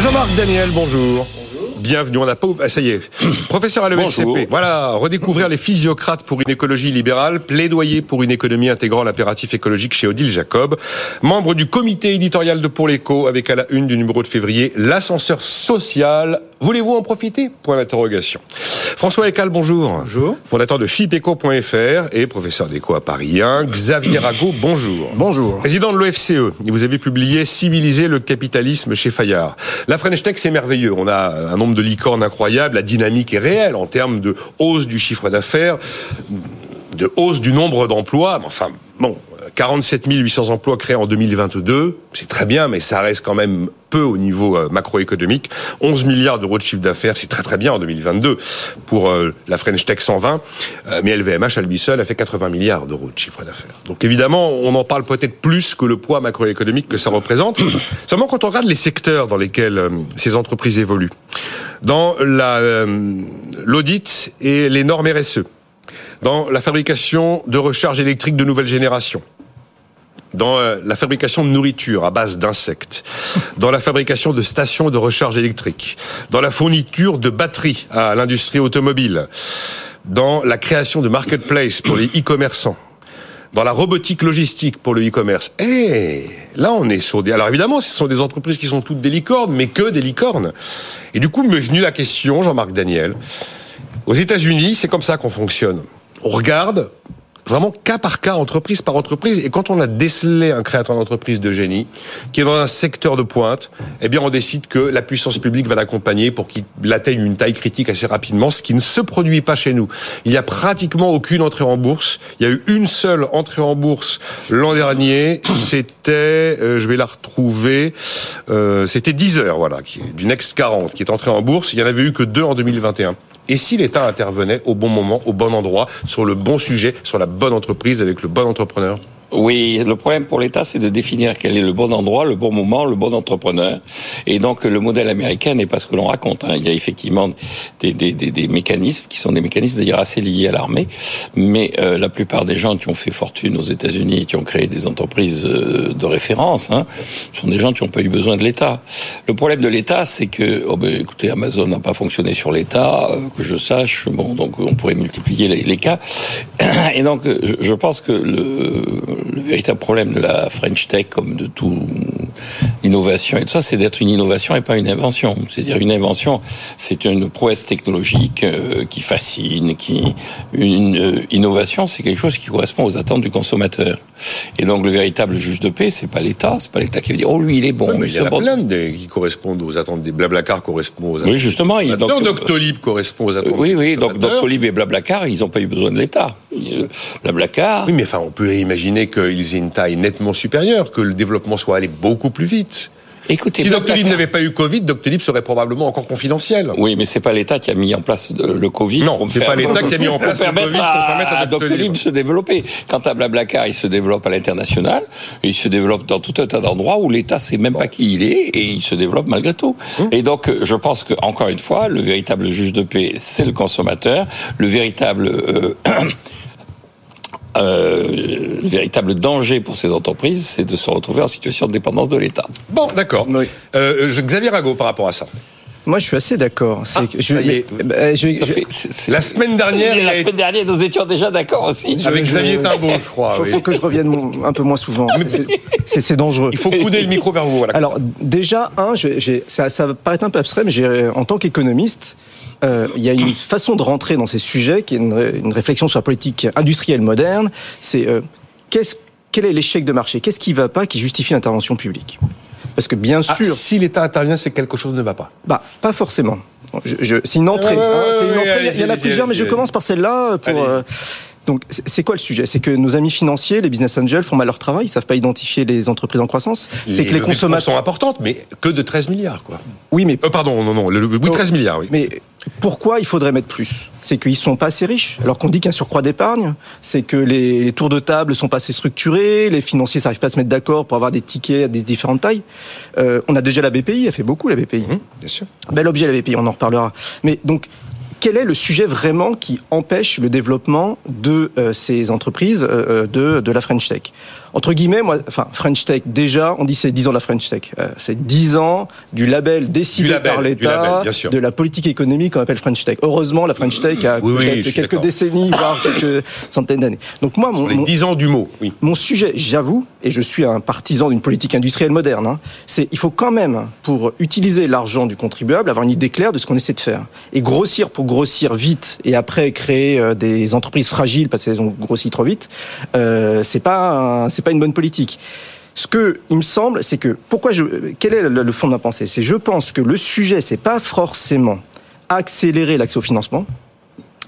Jean-Marc Daniel, bonjour. Bienvenue, on n'a pas... Ah, ça y est. Professeur à l'ESCP. Voilà, redécouvrir les physiocrates pour une écologie libérale, plaidoyer pour une économie intégrant l'impératif écologique chez Odile Jacob. Membre du comité éditorial de Pour l'écho, avec à la une du numéro de février, l'ascenseur social. Voulez-vous en profiter? Point d'interrogation. François Ecal, bonjour. Bonjour. Fondateur de FIPECO.fr et professeur d'éco à Paris 1. Xavier Rago, bonjour. Bonjour. Président de l'OFCE, vous avez publié Civiliser le capitalisme chez Fayard. La French Tech, c'est merveilleux. On a un nombre de licornes incroyable, la dynamique est réelle en termes de hausse du chiffre d'affaires, de hausse du nombre d'emplois. Enfin, bon, 47 800 emplois créés en 2022, c'est très bien, mais ça reste quand même au niveau euh, macroéconomique. 11 milliards d'euros de chiffre d'affaires, c'est très très bien en 2022 pour euh, la French Tech 120, euh, mais LVMH à lui seul a fait 80 milliards d'euros de chiffre d'affaires. Donc évidemment, on en parle peut-être plus que le poids macroéconomique que ça représente. Seulement quand on regarde les secteurs dans lesquels ces entreprises évoluent, dans l'audit et les normes RSE, dans la fabrication de recharge électrique de nouvelle génération, dans euh, la fabrication de nourriture à base d'insectes, dans la fabrication de stations de recharge électrique, dans la fourniture de batteries à l'industrie automobile, dans la création de marketplace pour les e-commerçants, dans la robotique logistique pour le e-commerce. Eh, là, on est sur des... Alors évidemment, ce sont des entreprises qui sont toutes des licornes, mais que des licornes. Et du coup, m'est venue la question, Jean-Marc Daniel. Aux États-Unis, c'est comme ça qu'on fonctionne. On regarde, vraiment cas par cas, entreprise par entreprise. Et quand on a décelé un créateur d'entreprise de génie qui est dans un secteur de pointe, eh bien, on décide que la puissance publique va l'accompagner pour qu'il atteigne une taille critique assez rapidement, ce qui ne se produit pas chez nous. Il n'y a pratiquement aucune entrée en bourse. Il y a eu une seule entrée en bourse l'an dernier. C'était, euh, je vais la retrouver, euh, c'était 10 heures, voilà, du Next 40 qui est entrée en bourse. Il y en avait eu que deux en 2021. Et si l'État intervenait au bon moment, au bon endroit, sur le bon sujet, sur la bonne entreprise, avec le bon entrepreneur? Oui, le problème pour l'État, c'est de définir quel est le bon endroit, le bon moment, le bon entrepreneur. Et donc, le modèle américain n'est pas ce que l'on raconte. Hein. Il y a effectivement des, des, des, des, mécanismes qui sont des mécanismes d'ailleurs assez liés à l'armée, mais euh, la plupart des gens qui ont fait fortune aux États-Unis et qui ont créé des entreprises euh, de référence hein, sont des gens qui n'ont pas eu besoin de l'État. Le problème de l'État, c'est que, oh ben, écoutez, Amazon n'a pas fonctionné sur l'État, euh, que je sache. Bon, donc on pourrait multiplier les, cas. Et donc, je, je pense que le le véritable problème de la French Tech, comme de tout innovation et tout ça, c'est d'être une innovation et pas une invention. C'est-à-dire une invention, c'est une prouesse technologique euh, qui fascine, qui une euh, innovation, c'est quelque chose qui correspond aux attentes du consommateur. Et donc le véritable juge de paix, c'est pas l'État, c'est pas l'État qui va dire oh lui il est bon. mais il y a plein de, qui correspondent aux attentes des Blablacar correspondent aux attentes. Oui justement. Donc, Doctolib correspond aux attentes. Oui oui donc Doctolib et Blablacar ils n'ont pas eu besoin de l'État. Blablacar. Oui mais enfin on peut imaginer qu'ils aient une taille nettement supérieure, que le développement soit allé beaucoup plus vite. Écoutez, si Doctolib n'avait pas eu Covid, Doctolib serait probablement encore confidentiel. Oui, mais c'est pas l'État qui a mis en place le Covid. Non, c'est pas l'État qui a mis en place le Covid pour permettre à, Doctolib de se développer. Quant à Blablacar, il se développe à l'international, il se développe dans tout un tas d'endroits où l'État sait même pas qui il est et il se développe malgré tout. Hum. Et donc, je pense que encore une fois, le véritable juge de paix, c'est le consommateur. Le véritable euh, euh, le véritable danger pour ces entreprises, c'est de se retrouver en situation de dépendance de l'État. Bon, d'accord. Euh, Xavier Rago, par rapport à ça. Moi, je suis assez d'accord. Ah, je, la semaine dernière, la semaine dernière, nous étions déjà d'accord aussi. Avec Xavier Timbaud, je crois. Il faut, que je revienne un peu moins souvent. C'est dangereux. Il faut couder le micro vers vous. Voilà, Alors, déjà, un, ça, ça va paraître un peu abstrait, mais en tant qu'économiste, euh, il y a une façon de rentrer dans ces sujets qui est une, réflexion sur la politique industrielle moderne. C'est euh, quel est l'échec de marché? Qu'est-ce qui ne va pas qui justifie l'intervention publique? Parce que bien ah, sûr, si l'État intervient, c'est que quelque chose ne va pas. Bah, pas forcément. c'est une entrée. il y en a plusieurs, mais je commence par celle-là pour. Euh, donc, c'est quoi le sujet? C'est que nos amis financiers, les business angels, font mal leur travail, ils savent pas identifier les entreprises en croissance. C'est que les consommateurs sont importantes, mais que de 13 milliards, quoi. Oui, mais pardon, non, non, le, oui, 13 milliards, oui. Mais pourquoi il faudrait mettre plus? C'est qu'ils sont pas assez riches. Alors qu'on dit qu'un surcroît d'épargne, c'est que les, tours de table sont pas assez structurés, les financiers n'arrivent pas à se mettre d'accord pour avoir des tickets à des différentes tailles. Euh, on a déjà la BPI, elle fait beaucoup la BPI. Mmh, bien sûr. Bel objet la BPI, on en reparlera. Mais donc quel est le sujet vraiment qui empêche le développement de euh, ces entreprises euh, de, de la French Tech? Entre guillemets, moi, enfin, French Tech, déjà, on dit c'est 10 ans de la French Tech. Euh, c'est 10 ans du label décidé par l'État, de la politique économique qu'on appelle French Tech. Heureusement, la French Tech a quelques décennies, voire quelques centaines d'années. Donc moi, mon, les 10 ans du mot, oui. Mon sujet, j'avoue, et je suis un partisan d'une politique industrielle moderne, hein, c'est il faut quand même, pour utiliser l'argent du contribuable, avoir une idée claire de ce qu'on essaie de faire. Et grossir pour grossir vite, et après créer euh, des entreprises fragiles parce qu'elles ont grossi trop vite, euh, c'est pas c'est pas une bonne politique. Ce que il me semble, c'est que pourquoi je quel est le, fond de ma pensée? C'est je pense que le sujet c'est pas forcément accélérer l'accès au financement.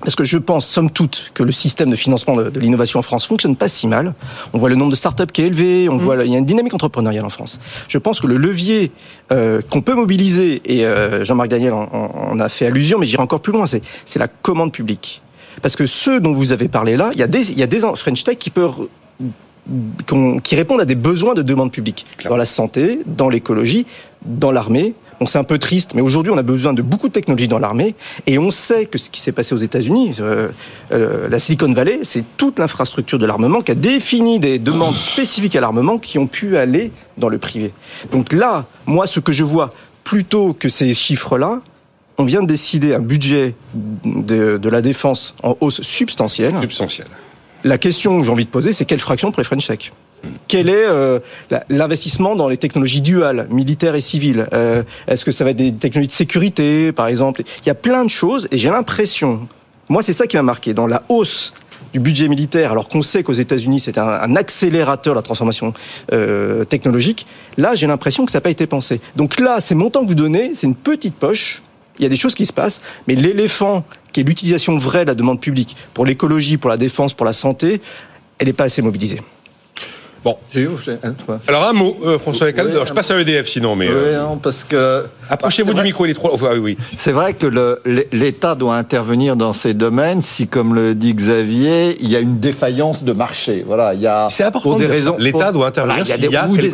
Parce que je pense, somme toute, que le système de financement de, l'innovation en France fonctionne pas si mal. On voit le nombre de startups qui est élevé, on mmh. voit il y a une dynamique entrepreneuriale en France. Je pense que le levier euh, qu'on peut mobiliser, et euh, Jean-Marc Daniel en, a fait allusion, mais j'irai encore plus loin, c'est la commande publique. Parce que ceux dont vous avez parlé là, il y a des, il y a des French Tech qui peuvent qui répondent à des besoins de demande publique dans la santé, dans l'écologie, dans l'armée. Donc c'est un peu triste, mais aujourd'hui on a besoin de beaucoup de technologies dans l'armée, et on sait que ce qui s'est passé aux États-Unis, euh, euh, la Silicon Valley, c'est toute l'infrastructure de l'armement qui a défini des demandes spécifiques à l'armement qui ont pu aller dans le privé. Donc là, moi, ce que je vois plutôt que ces chiffres-là, on vient de décider un budget de, la défense en hausse substantielle. Substantielle. La question que j'ai envie de poser, c'est quelle fraction pour les French Tech quel est euh, l'investissement dans les technologies duales, militaires et civiles? Euh, Est-ce que ça va être des technologies de sécurité, par exemple? Il y a plein de choses, et j'ai l'impression, moi c'est ça qui m'a marqué, dans la hausse du budget militaire, alors qu'on sait qu'aux États-Unis c'est un, accélérateur de la transformation euh, technologique, là j'ai l'impression que ça n'a pas été pensé. Donc là, ces montants que vous donnez, c'est une petite poche il y a des choses qui se passent, mais l'éléphant, qui est l'utilisation vraie de la demande publique pour l'écologie, pour la défense, pour la santé, elle n'est pas assez mobilisée. Bon. Alors un mot, euh, François Lecal. je passe à EDF sinon, mais. Oui, euh, non, parce que. Approchez-vous du micro, les trois. oui, oui. C'est vrai que l'État doit intervenir dans ces domaines si, comme le dit Xavier, il y a une défaillance de marché. Voilà, il y a. C'est important. Pour des raisons. L'État doit intervenir. il y a des, y a ou des,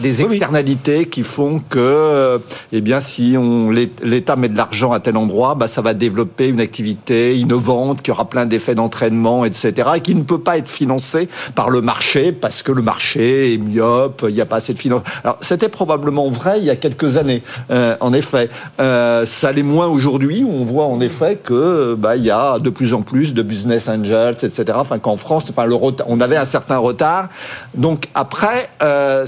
des, externalités qui font que, eh bien, si on l'État met de l'argent à tel endroit, bah, ça va développer une activité innovante qui aura plein d'effets d'entraînement, etc., et qui ne peut pas être financée par le marché parce que le marché est myope, il n'y a pas assez de finances. Alors, c'était probablement vrai il y a quelques années, euh, en effet. Euh, ça l'est moins aujourd'hui, où on voit en effet que bah, il y a de plus en plus de business angels, etc. Enfin, qu'en France, enfin, le on avait un certain retard. Donc après, euh,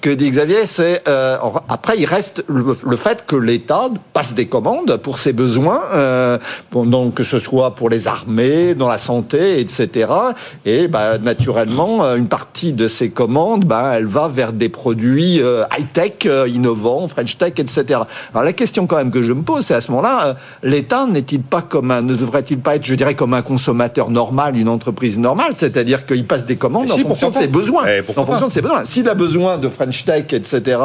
que dit Xavier, c'est euh, après il reste le, fait que l'État passe des commandes pour ses besoins, euh, donc que ce soit pour les armées, dans la santé, etc. Et bah, naturellement, euh, une partie de ces commandes, bah, elle va vers des produits euh, high tech, innovants, French tech, etc. Alors la question quand même que je me pose, c'est à ce moment-là, l'État n'est-il pas comme un, ne devrait-il pas être, je dirais, comme un consommateur normal, une entreprise normale, c'est-à-dire qu'il passe des commandes en fonction de ses besoins, eh, en fonction de ses besoins. S'il a besoin de French Tech, etc.,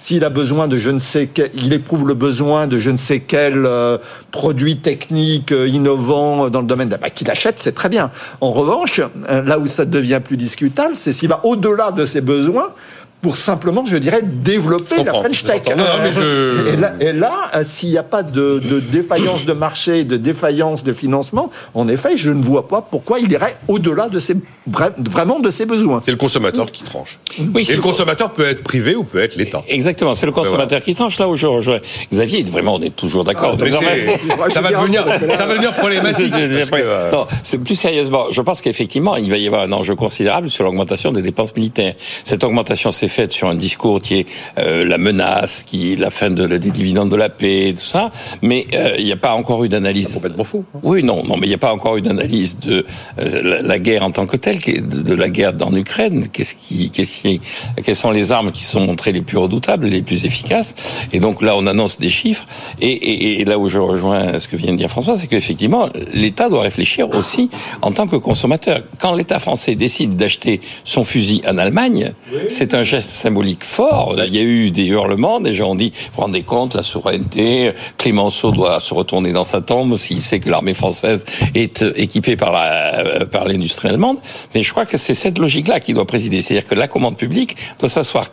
s'il a besoin de je ne sais quel, il éprouve le besoin de je ne sais quel euh, produit technique euh, innovant dans le domaine, bah, qu'il achète, c'est très bien. En revanche, euh, là où ça devient plus discutable, c'est s'il va au-delà de ses besoins pour simplement, je dirais, développer la French Tech. Et là, euh, s'il n'y a pas de, défaillance de marché, de défaillance de financement, en effet, je ne vois pas pourquoi il irait au-delà de ses, vraiment de ses besoins. C'est le consommateur qui tranche. Oui, et le, consommateur peut être privé ou peut être l'État. Exactement, c'est le consommateur qui tranche. Là où je rejoins Xavier, vraiment, on est toujours d'accord. Ah, ça, va devenir, ça va devenir problématique. Non, c'est plus sérieusement. Je pense qu'effectivement, il va y avoir un enjeu considérable sur l'augmentation des dépenses militaires. Cette augmentation, c'est faite sur un discours qui est euh, la menace, qui est la fin de, des dividendes de la paix, tout ça. Mais euh, il n'y a pas encore eu d'analyse. Complètement faux. Oui, non, non, mais il n'y a pas encore eu d'analyse de euh, la, guerre en tant que telle, de, la guerre en Ukraine. Qu'est-ce qui, qu'est-ce qui, quelles sont les armes qui sont montrées les plus redoutables, les plus efficaces? Et donc là, on annonce des chiffres. Et, et, et là où je rejoins ce que vient de dire François, c'est qu'effectivement, l'État doit réfléchir aussi en tant que consommateur. Quand l'État français décide d'acheter son fusil en Allemagne, c'est un geste symbolique fort. Il y a eu des hurlements, des gens ont dit, vous vous rendez compte, la souveraineté, Clémenceau doit se retourner dans sa tombe s'il sait que l'armée française est euh, équipée par la, euh, par l'industrie allemande. Mais je crois que c'est cette logique-là qui doit présider. C'est-à-dire que la commande publique doit s'asseoir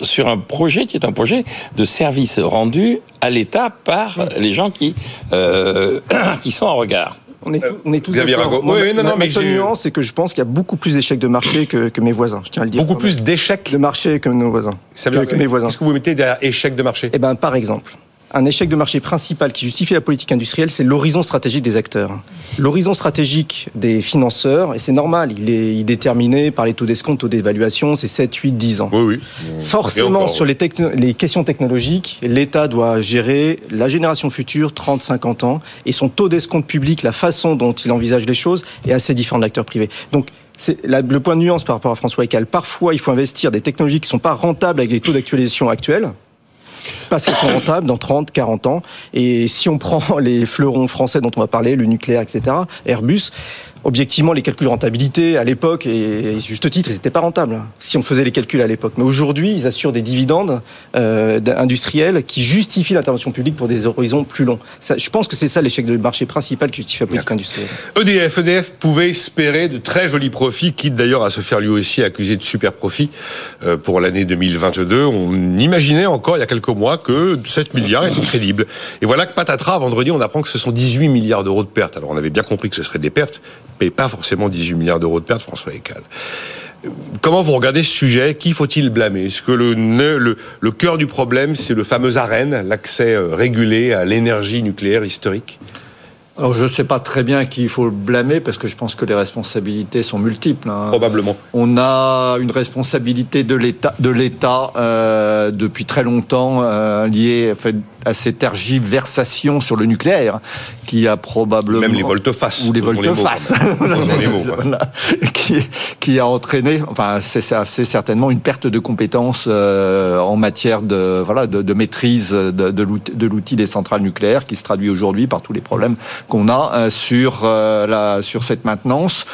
sur un projet qui est un projet de service rendu à l'État par les gens qui, euh, qui sont en regard. On est, tout, on est tous Xavier d'accord. Rago. Moi, Oui, oui, non, ma- non, ma mais seule nuance, c'est que je pense qu'il y a beaucoup plus d'échecs de marché que, que mes voisins. Je tiens à le dire. Beaucoup plus d'échecs de marché que nos voisins. Ça que, mes voisins. Qu'est-ce que vous mettez derrière échec de marché? Eh ben, par exemple, un échec de marché principal qui justifie la politique industrielle, c'est l'horizon stratégique des acteurs. L'horizon stratégique des financeurs, et c'est normal, il est, il est déterminé par les taux d'escompte, taux d'évaluation, c'est 7, 8, 10 ans. Oui, oui. Forcément, encore, sur les, questions technologiques, l'État doit gérer la génération future, 30, 50 ans, et son taux d'escompte public, la façon dont il envisage les choses, est assez différent de l'acteur privé. Donc, c'est le point de nuance par rapport à François Ecal. Parfois, il faut investir des technologies qui ne sont pas rentables avec les taux d'actualisation actuels, parce qu'elles sont rentables dans 30, 40 ans. Et si on prend les fleurons français dont on va parler, le nucléaire, etc., Airbus, objectivement, les calculs de rentabilité à l'époque, et, et juste titre, ils n'étaient pas rentables, hein, si on faisait les calculs à l'époque. Mais aujourd'hui, ils assurent des dividendes euh, industriels qui justifient l'intervention publique pour des horizons plus longs. Ça, je pense que c'est ça l'échec de marché principal qui justifie la politique industrielle. EDF, EDF pouvait espérer de très jolis profits, quitte d'ailleurs à se faire lui aussi accuser de super profits euh, pour l'année 2022. On imaginait encore il y a quelques mois que 7 milliards était crédible. Et voilà que patatras, vendredi, on apprend que ce sont 18 milliards d'euros de pertes. Alors on avait bien compris que ce serait des pertes, mais pas forcément 18 milliards d'euros de pertes, François Ecal. Comment vous regardez ce sujet? Qui faut-il blâmer? Est-ce que le, nœud- le, le cœur du problème, c'est le fameux AREN, l'accès euh, régulé à l'énergie nucléaire historique? Alors je ne sais pas très bien qui il faut blâmer parce que je pense que les responsabilités sont multiples. hein. Probablement. On a une responsabilité de l'État, de l'État euh, depuis très longtemps euh, liée fait, à ces tergiversations sur le nucléaire, qui a probablement Même les volte-face. ou les volte-face. Voilà. qui, qui a entraîné, enfin c'est c'est certainement une perte de compétences euh, en matière de voilà de, de maîtrise de, de l'outil des centrales nucléaires, qui se traduit aujourd'hui par tous les problèmes qu'on a euh, sur euh, la sur cette maintenance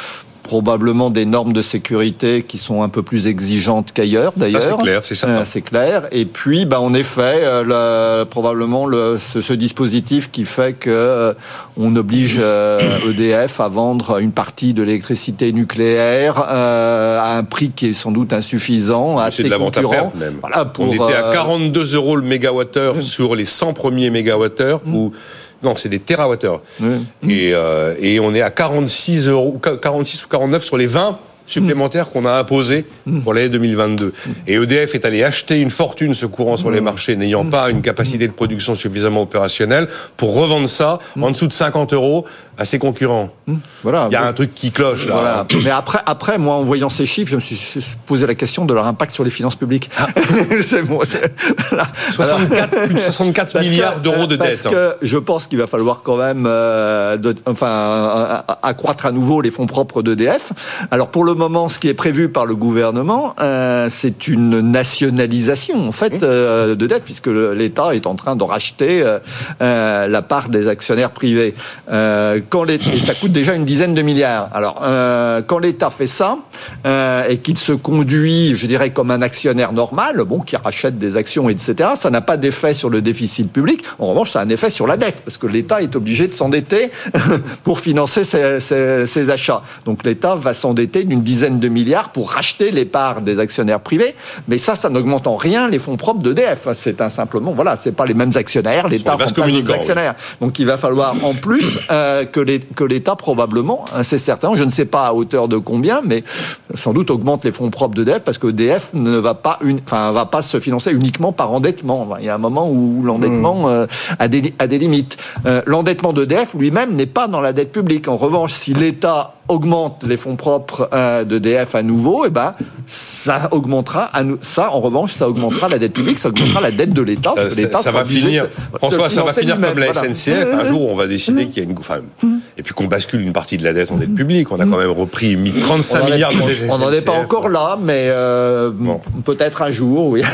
probablement des normes de sécurité qui sont un peu plus exigeantes qu'ailleurs d'ailleurs. c'est clair, c'est certain. Euh, c'est clair. Et puis, bah, en effet, euh, le- probablement le, ce, ce dispositif qui fait que euh, on oblige EDF à vendre une partie de l'électricité nucléaire à un prix qui est sans doute insuffisant, ses de la vente à perte même. Voilà, pour, on était à euh, 42 euros le mégawattheure sur les 100 premiers mégawattheures ou non, c'est des térawattheures. oui. Et, euh, et on est à 46 euros, 46 ou 49 sur les 20 supplémentaires qu'on a imposés pour l'année 2022. Et EDF est allé acheter une fortune se courant sur les marchés, n'ayant pas une capacité de production suffisamment opérationnelle, pour revendre ça en dessous de 50 euros à ses concurrents. Voilà. Il y a un truc qui cloche là. Voilà. Mais après, après, moi, en voyant ces chiffres, je me suis posé la question de leur impact sur les finances publiques. c'est bon. c'est- voilà. 64, plus de 64 Parce que- milliards d'euros de parce dette. hein. que je pense qu'il va falloir quand même, euh, de- enfin, euh, accroître à nouveau les fonds propres d'EDF. Alors pour le moment, ce qui est prévu par le gouvernement, euh, c'est une nationalisation en fait euh, de dette, puisque l'État est en train de racheter euh, la part des actionnaires privés. Quand les- et ça coûte déjà une dizaine de milliards. Alors quand l'État fait ça et qu'il se conduit, je dirais, comme un actionnaire normal, bon, qui rachète des actions, etc., ça n'a pas d'effet sur le déficit public. En revanche, ça a un effet sur la dette, parce que l'État est obligé de s'endetter pour financer ses, ses- ses achats. Donc l'État va s'endetter d'une dizaine de milliards pour racheter les parts des actionnaires privés. Mais ça, ça n'augmente en rien les fonds propres d'EDF. C'est un simplement, voilà, c'est pas les mêmes actionnaires. L'État remplace les communicants, oui. actionnaires. Donc il va falloir en plus euh, que l'État probablement, hein, c'est certain, je ne sais pas à hauteur de combien, mais sans doute augmente les fonds propres d'EDF parce que EDF ne va pas, une, enfin, va pas se financer uniquement par endettement. Il y a un moment où l'endettement euh, a, des, a des limites. Euh, l'endettement d'EDF lui-même n'est pas dans la dette publique. En revanche, si l'État augmente les fonds propres euh, d'EDF à nouveau, et ben ça augmentera. Ça, en revanche, ça augmentera la dette publique, ça augmentera la dette de l'État. Ça, va finir, se- François, ça va finir comme la voilà. SNCF. Un jour, on va décider qu'il y a une, enfin, et puis qu'on bascule une partie de la dette en dette publique. On a quand même repris mis 35 On en est- milliards de On n'en est pas encore là, mais euh, Bon. peut-être un jour, oui.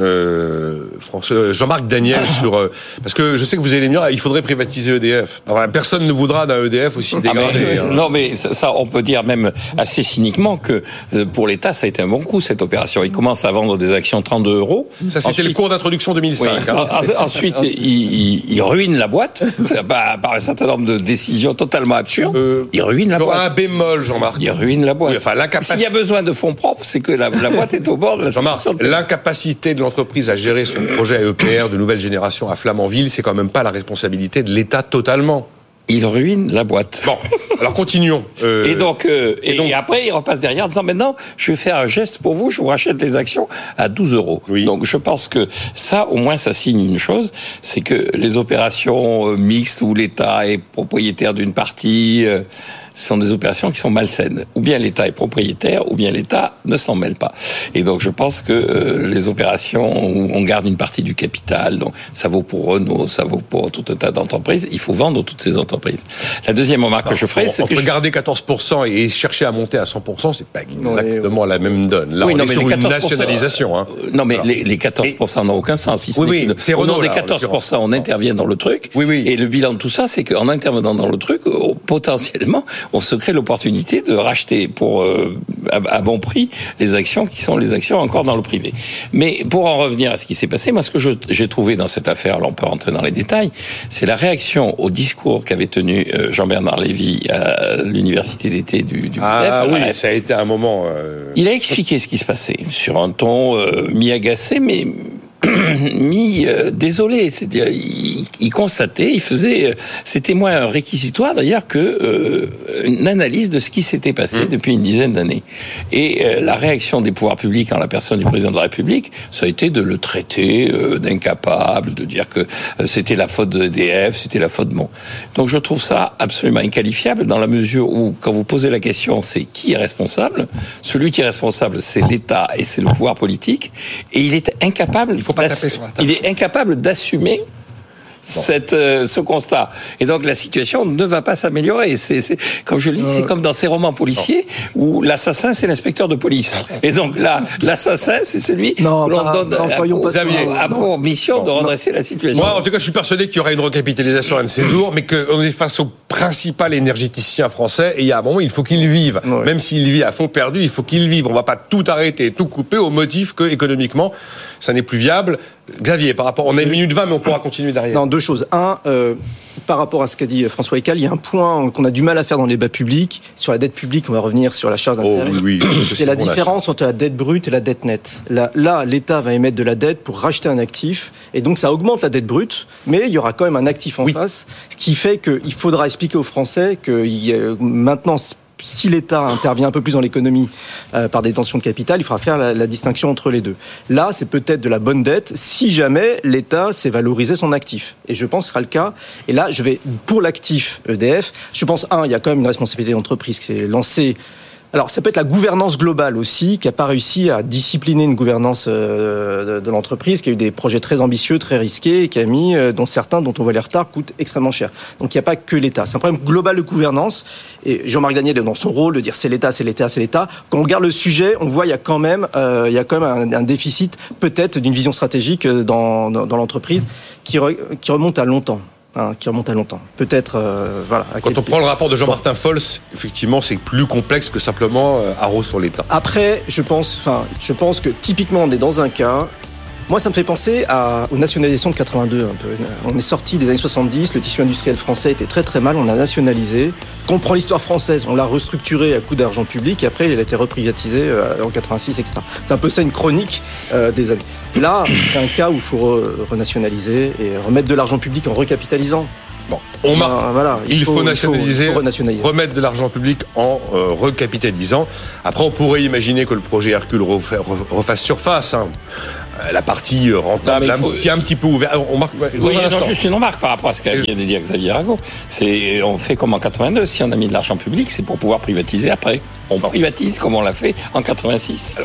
Euh, François, Jean-Marc Daniel sur euh, parce que je sais que vous allez me dire il faudrait privatiser EDF. Alors, personne ne voudra d'un EDF aussi Ah, mais- dégradé. hein. Non, mais ça, ça, on peut dire même assez cyniquement que euh, pour l'État, ça a été un bon coup cette opération. Il commence à vendre des actions 32 euros. Ça c'était le cours d'introduction Oui. 2005. hein. En- en- Ensuite, il, il- il ruine la boîte par, par un certain nombre de décisions totalement absurdes. Euh, il ruine la J'aurais un boîte. bémol, Jean-Marc. Il ruine la boîte. Oui, enfin, S'il y a besoin de fonds propres, c'est que la, la boîte est au bord de la Jean-Marc, l'incapacité de l'entreprise à gérer son projet EPR de nouvelle génération à Flamanville, c'est quand même pas la responsabilité de l'État totalement. il ruine la boîte. Bon, alors continuons. Euh, et donc, euh, et, donc, après, il repasse derrière en disant maintenant, je vais faire un geste pour vous, je vous rachète les actions à 12 euros. Oui. Donc, je pense que ça, au moins, ça signe une chose, c'est que les opérations euh, mixtes où l'État est propriétaire d'une partie ce sont des opérations qui sont malsaines. Ou bien l'État est propriétaire, ou bien l'État ne s'en mêle pas. Et donc je pense que euh, les opérations où on garde une partie du capital, donc ça vaut pour Renault, ça vaut pour tout un tas d'entreprises, il faut vendre toutes ces entreprises. La deuxième remarque que je ferai, c'est que... Garder 14% et chercher à monter à 100%, c'est pas exactement la même donne. Là, on est sur une nationalisation. Hein. Euh, non, mais les, 14% n'ont aucun sens. Si oui, oui, c'est Renault. Au nom des 14%, on intervient dans le truc. Oui, oui. Et le bilan de tout ça, c'est qu'en intervenant dans le truc, potentiellement, on se crée l'opportunité de racheter pour euh, à, bon prix les actions qui sont les actions encore dans le privé. Mais pour en revenir à ce qui s'est passé, moi ce que j'ai trouvé dans cette affaire, là on peut rentrer dans les détails, c'est la réaction au discours qu'avait tenu euh, Jean-Bernard Lévy à l'université d'été du, du Ah oui, ça a été un moment. Euh, Il a expliqué ce qui se passait sur un ton mi-agacé, mais mis euh, désolé. C'est-à-dire, il, constatait, il faisait, euh, c'était moins réquisitoire d'ailleurs que euh, une analyse de ce qui s'était passé mmh. depuis une dizaine d'années. Et la réaction des pouvoirs publics en la personne du président de la République, ça a été de le traiter d'incapable, de dire que c'était la faute de EDF, c'était la faute de mon. Donc je trouve ça absolument inqualifiable dans la mesure où, quand vous posez la question, c'est qui est responsable Celui qui est responsable, c'est l'État et c'est le pouvoir politique, et il est incapable. Il faut il est incapable d'assumer cette, euh, ce constat. Et donc la situation ne va pas s'améliorer. C'est, comme je le dis, c'est euh. comme dans ces romans policiers où l'assassin c'est l'inspecteur de police. Et donc là, l'assassin c'est celui non, l'on donne à, pour, mission de redresser la situation. Moi, en tout cas, je suis persuadé qu'il y aura une recapitalisation un de ces jours, mais qu'on est face au principal énergéticien français et il y a un moment, il faut qu'il vive. Même s'il vit à fond perdu, il faut qu'il vive. On va pas tout arrêter, tout couper au motif que économiquement, ça n'est plus viable. Xavier, par rapport, on a une minute 20, mais on pourra continuer derrière. Non, deux choses. Un, euh, par rapport à ce qu'a dit François Ecal, il y a un point qu'on a du mal à faire dans les débats publics. Sur la dette publique, on va revenir sur la charge d'intérêt. Oh, oui, C'est la différence entre la dette brute et la dette nette. Là, l'État va émettre de la dette pour racheter un actif, et donc ça augmente la dette brute, mais il y aura quand même un actif en face, ce qui fait qu'il faudra expliquer aux Français que maintenant si l'État intervient un peu plus dans l'économie euh, par des tensions de capital, il faudra faire la, distinction entre les deux. Là, c'est peut-être de la bonne dette si jamais l'État sait valoriser son actif. Et je pense que ce sera le cas. Et là, je vais, pour l'actif EDF, je pense, un, il y a quand même une responsabilité d'entreprise qui est lancée alors, ça peut être la gouvernance globale aussi, qui n'a pas réussi à discipliner une gouvernance euh, de l'entreprise, qui a eu des projets très ambitieux, très risqués, et qui a mis, euh, dont certains, dont on voit les retards, coûtent extrêmement cher. Donc, il n'y a pas que l'État. C'est un problème global de gouvernance. Et Jean-Marc Daniel est dans son rôle de dire c'est l'État, c'est l'État, c'est l'État. Quand on regarde le sujet, on voit il y a quand même, euh, il y a quand même un, déficit peut-être d'une vision stratégique dans, dans, l'entreprise qui, qui remonte à longtemps. Hein, qui remonte à longtemps. Peut-être, euh, voilà. Quand on prend le rapport de Jean-Martin Fols, effectivement, c'est plus complexe que simplement euh, Arros sur l'État. Après, je pense, enfin, je pense que typiquement, on est dans un cas moi, ça me fait penser à, aux nationalisations de 82 un peu. On est sorti des années 70, le tissu industriel français était très très mal, on l'a nationalisé. Quand on prend l'histoire française, on l'a restructuré à coup d'argent public, et après il a été reprivatisé euh, en 86, etc. C'est un peu ça une chronique euh, des années. Là, c'est un cas où il faut renationaliser et remettre de l'argent public en recapitalisant. Bon, on marque. Voilà, il, faut, nationaliser, remettre de l'argent public en euh, recapitalisant. Après, on pourrait imaginer que le projet Hercule refasse surface. Hein. Euh, la partie euh, rentable, qui est un petit peu ouverte. On marque, oui, juste une remarque par rapport à ce qu'a dit Xavier Rago. C'est, on fait comme en 82. Si on a mis de l'argent public, c'est pour pouvoir privatiser après. On privatise comme on l'a fait en 86.